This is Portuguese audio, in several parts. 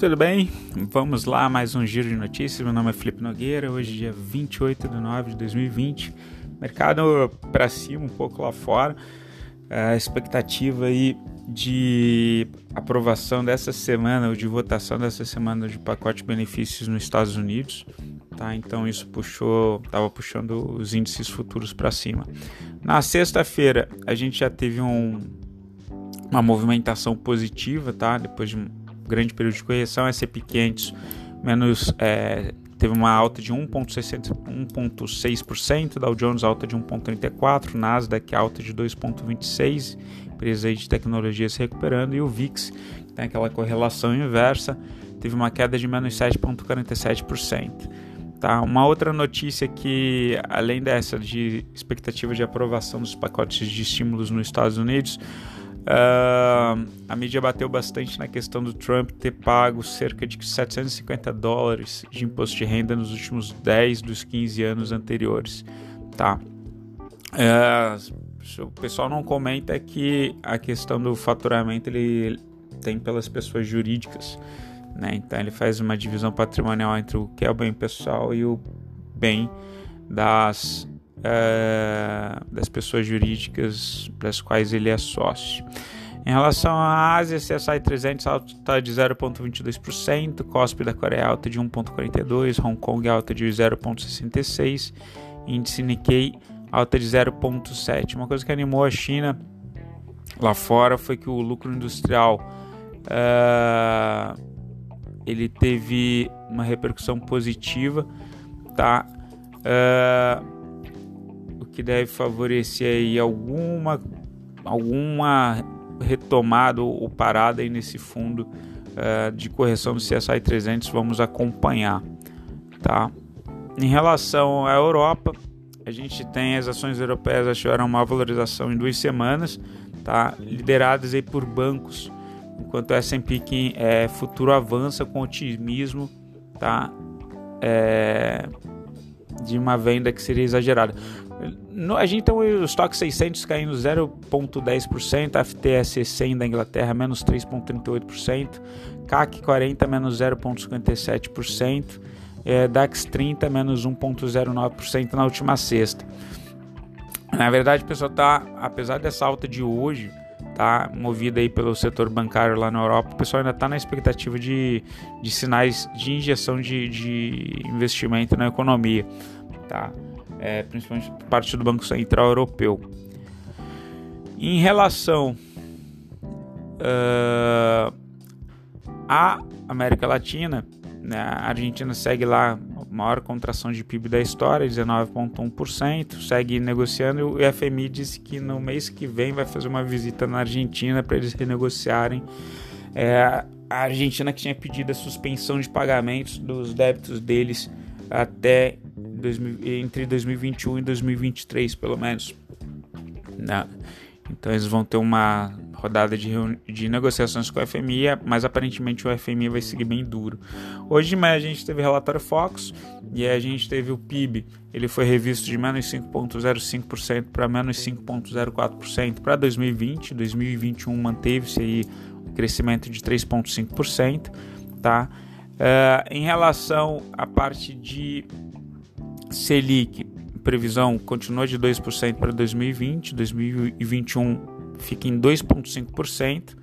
Tudo bem? Vamos lá, mais um giro de notícias. Meu nome é Felipe Nogueira. Hoje, dia 28 de nove de 2020. Mercado para cima, um pouco lá fora. A expectativa aí de aprovação dessa semana, ou de votação dessa semana de pacote de benefícios nos Estados Unidos. Tá? Então isso puxou, estava puxando os índices futuros para cima. Na sexta-feira a gente já teve um, uma movimentação positiva, tá? Depois de grande período de correção, S&P 500 menos é, teve uma alta de 1,6%, Dow Jones alta de 1,34%, Nasdaq alta de 2,26%, empresa de tecnologia se recuperando, e o VIX, tem aquela correlação inversa, teve uma queda de menos 7,47%. Tá? Uma outra notícia que, além dessa de expectativa de aprovação dos pacotes de estímulos nos Estados Unidos, uh, a mídia bateu bastante na questão do Trump ter pago cerca de 750 dólares de imposto de renda nos últimos 10 dos 15 anos anteriores. Tá? Uh, o pessoal não comenta que a questão do faturamento ele tem pelas pessoas jurídicas. Né? Então ele faz uma divisão patrimonial entre o que é o bem pessoal e o bem das, uh, das pessoas jurídicas das quais ele é sócio. Em relação à Ásia, CSI 300 alta de 0,22%, COSP da Coreia alta de 1,42%, Hong Kong alta de 0,66%, índice Nikkei alta de 0,7%. Uma coisa que animou a China lá fora foi que o lucro industrial uh, ele teve uma repercussão positiva, tá? Uh, que deve favorecer aí alguma alguma retomada ou parada aí nesse fundo uh, de correção do CSI 300, vamos acompanhar, tá? Em relação à Europa, a gente tem as ações europeias tiveram uma valorização em duas semanas, tá? Lideradas aí por bancos enquanto o S&P é, futuro avança com otimismo, tá? É, de uma venda que seria exagerada. No, a gente tem o estoque 600 caindo 0,10%, FTSE 100 da Inglaterra menos 3,38%, CAC 40 menos 0,57%, é, DAX 30 menos 1,09% na última sexta. Na verdade, pessoal tá, apesar dessa alta de hoje, tá movida aí pelo setor bancário lá na Europa, o pessoal ainda está na expectativa de, de sinais de injeção de, de investimento na economia, tá? É, principalmente por parte do Banco Central Europeu. Em relação uh, à América Latina, né, a Argentina segue lá maior contração de PIB da história, 19,1%, segue negociando e o FMI disse que no mês que vem vai fazer uma visita na Argentina para eles renegociarem. É, a Argentina que tinha pedido a suspensão de pagamentos dos débitos deles até 2000, entre 2021 e 2023, pelo menos. Né? Então eles vão ter uma rodada de, de negociações com o FMI, mas aparentemente o FMI vai seguir bem duro. Hoje de manhã a gente teve relatório Fox e a gente teve o PIB, ele foi revisto de menos 5,05% para menos 5,04% para 2020. 2021 manteve-se aí o crescimento de 3,5%, tá? Uh, em relação à parte de Selic, previsão continua de 2% para 2020, 2021 fica em 2,5%.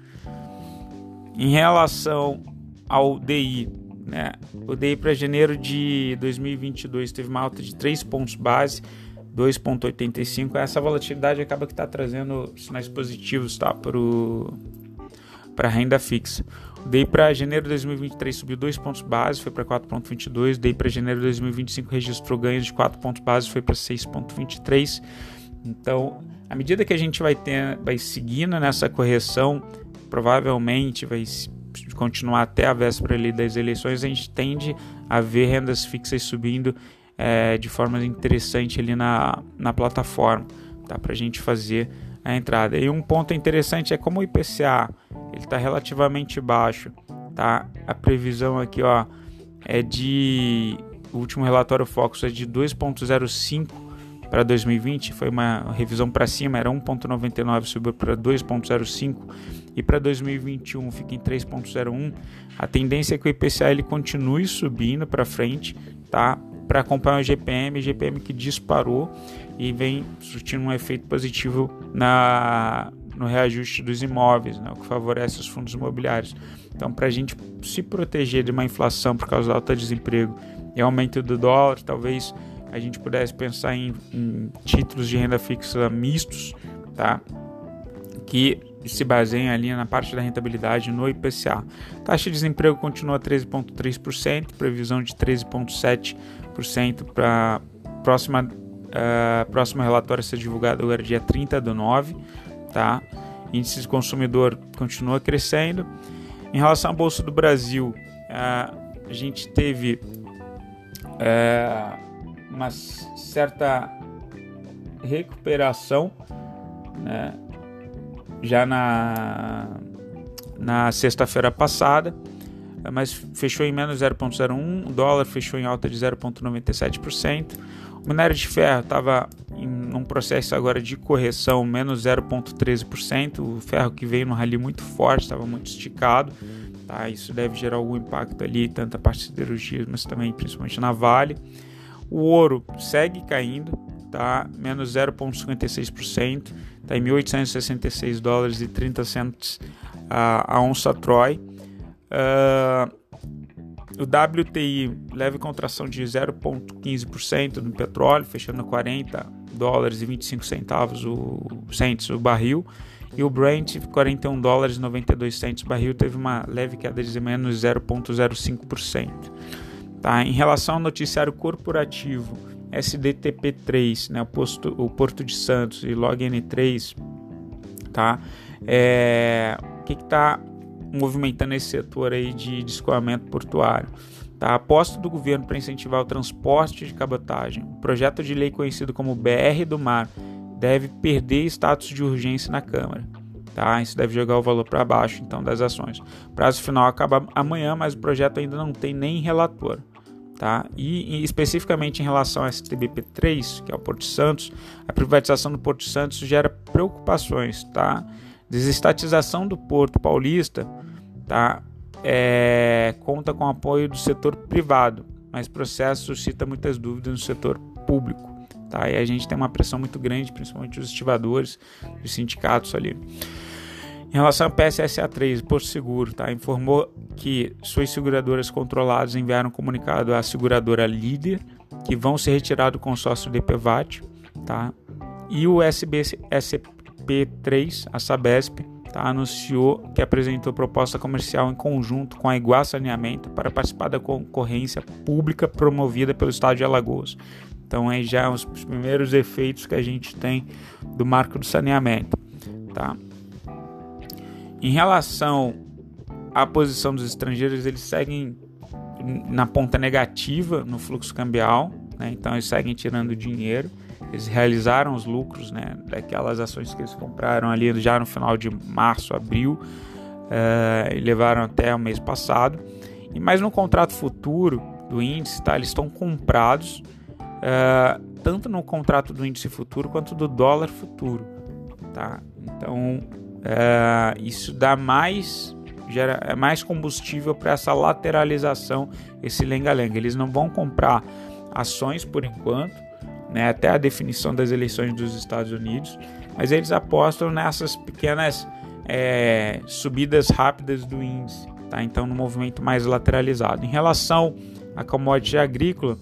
Em relação ao DI, né, o DI para janeiro de 2022 teve uma alta de 3 pontos base, 2,85. Essa volatilidade acaba que está trazendo sinais positivos tá, para a renda fixa. DI para janeiro de 2023 subiu 2 pontos base, foi para 4,22. O DI para janeiro de 2025 registrou ganhos de 4 pontos base, foi para 6,23. Então, à medida que a gente vai ter, vai seguindo nessa correção, provavelmente vai continuar até a véspera ali das eleições, a gente tende a ver rendas fixas subindo é, de forma interessante ali na, na plataforma, tá? Para a gente fazer a entrada. E um ponto interessante é como o IPCA ele está relativamente baixo, tá? A previsão aqui, ó, é de o último relatório Focus é de 2.05 para 2020 foi uma revisão para cima, era 1.99 subiu para 2.05 e para 2021 fica em 3.01. A tendência é que o IPCA ele continue subindo para frente, tá? Para acompanhar o GPM, GPM que disparou e vem surtindo um efeito positivo na no reajuste dos imóveis, né, o que favorece os fundos imobiliários. Então, para a gente se proteger de uma inflação por causa do alto desemprego e aumento do dólar, talvez a gente pudesse pensar em, em títulos de renda fixa mistos, tá? que se baseiam ali na parte da rentabilidade no IPCA. Taxa de desemprego continua 13,3%, previsão de 13,7% para próxima uh, próximo relatório ser divulgado agora dia 30 do 9, tá? Índice de consumidor continua crescendo. Em relação à Bolsa do Brasil, uh, a gente teve uh, uma certa recuperação, né? Já na, na sexta-feira passada, mas fechou em menos 0,01, o dólar fechou em alta de 0,97%, o minério de ferro estava em um processo agora de correção, menos 0,13%, o ferro que veio no rally muito forte, estava muito esticado, tá? isso deve gerar algum impacto ali, tanto a parte de siderurgia, mas também principalmente na Vale. O ouro segue caindo, tá? menos 0,56%, está em 1.866 dólares e 30 centos a, a onça Troy. Uh, o WTI leve contração de 0,15% no petróleo, fechando a 40 dólares e 25 centavos o, cents o barril. E o Brent, 41 dólares e 92 centos o barril, teve uma leve queda de menos 0,05%. Tá? Em relação ao noticiário corporativo, SDTP3, né, o, posto, o Porto de Santos e LogN3, tá? É, o que está movimentando esse setor aí de, de escoamento portuário? Tá? Aposta do governo para incentivar o transporte de cabotagem. O projeto de lei conhecido como BR do Mar deve perder status de urgência na Câmara. Tá? Isso deve jogar o valor para baixo então das ações. O prazo final acaba amanhã, mas o projeto ainda não tem nem relator. Tá? E, especificamente em relação ao STBP3, que é o Porto Santos, a privatização do Porto Santos gera preocupações. Tá? Desestatização do Porto Paulista tá? É, conta com apoio do setor privado, mas o processo suscita muitas dúvidas no setor público. Tá? E a gente tem uma pressão muito grande, principalmente os estivadores, os sindicatos ali. Em relação ao PSSA3, Porto Seguro, tá? informou que suas seguradoras controladas enviaram um comunicado à seguradora líder que vão se retirar do consórcio DPVAT, tá? E o SBSP3, a Sabesp, tá? anunciou que apresentou proposta comercial em conjunto com a Iguá Saneamento para participar da concorrência pública promovida pelo Estado de Alagoas. Então, aí já os primeiros efeitos que a gente tem do marco do saneamento, tá? Em relação à posição dos estrangeiros, eles seguem na ponta negativa no fluxo cambial, né? então eles seguem tirando dinheiro. Eles realizaram os lucros né, daquelas ações que eles compraram ali já no final de março, abril, uh, e levaram até o mês passado. E mais no contrato futuro do índice, tá, eles estão comprados uh, tanto no contrato do índice futuro quanto do dólar futuro. Tá? Então é, isso dá mais gera é mais combustível para essa lateralização, esse lenga-lenga. Eles não vão comprar ações por enquanto, né, até a definição das eleições dos Estados Unidos, mas eles apostam nessas pequenas é, subidas rápidas do índice, tá? Então, no movimento mais lateralizado. Em relação à commodity agrícola,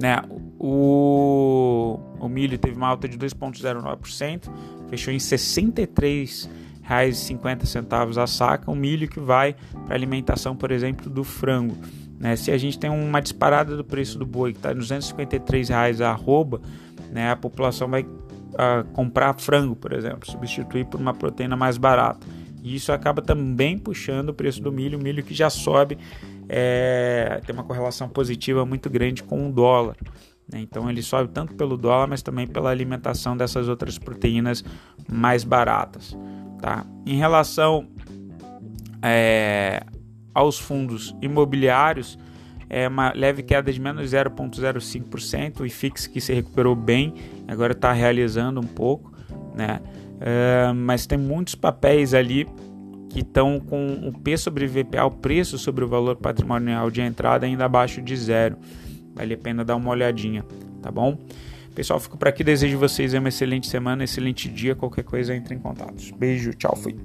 né, o, o milho teve uma alta de 2,09%, fechou em R$ 63,50 a saca, um milho que vai para alimentação, por exemplo, do frango. Né? Se a gente tem uma disparada do preço do boi que está 253 reais a arroba, né, a população vai uh, comprar frango, por exemplo, substituir por uma proteína mais barata. E isso acaba também puxando o preço do milho, o milho que já sobe, é, tem uma correlação positiva muito grande com o dólar. Né? Então ele sobe tanto pelo dólar, mas também pela alimentação dessas outras proteínas mais baratas. Tá? Em relação é, aos fundos imobiliários, é uma leve queda de menos 0,05%, o IFIX que se recuperou bem, agora está realizando um pouco, né? Uh, mas tem muitos papéis ali que estão com o P sobre VPA, o preço sobre o valor patrimonial de entrada ainda abaixo de zero. Vale a pena dar uma olhadinha, tá bom? Pessoal, fico por aqui. Desejo vocês uma excelente semana, excelente dia. Qualquer coisa, entre em contato. Beijo, tchau, fui.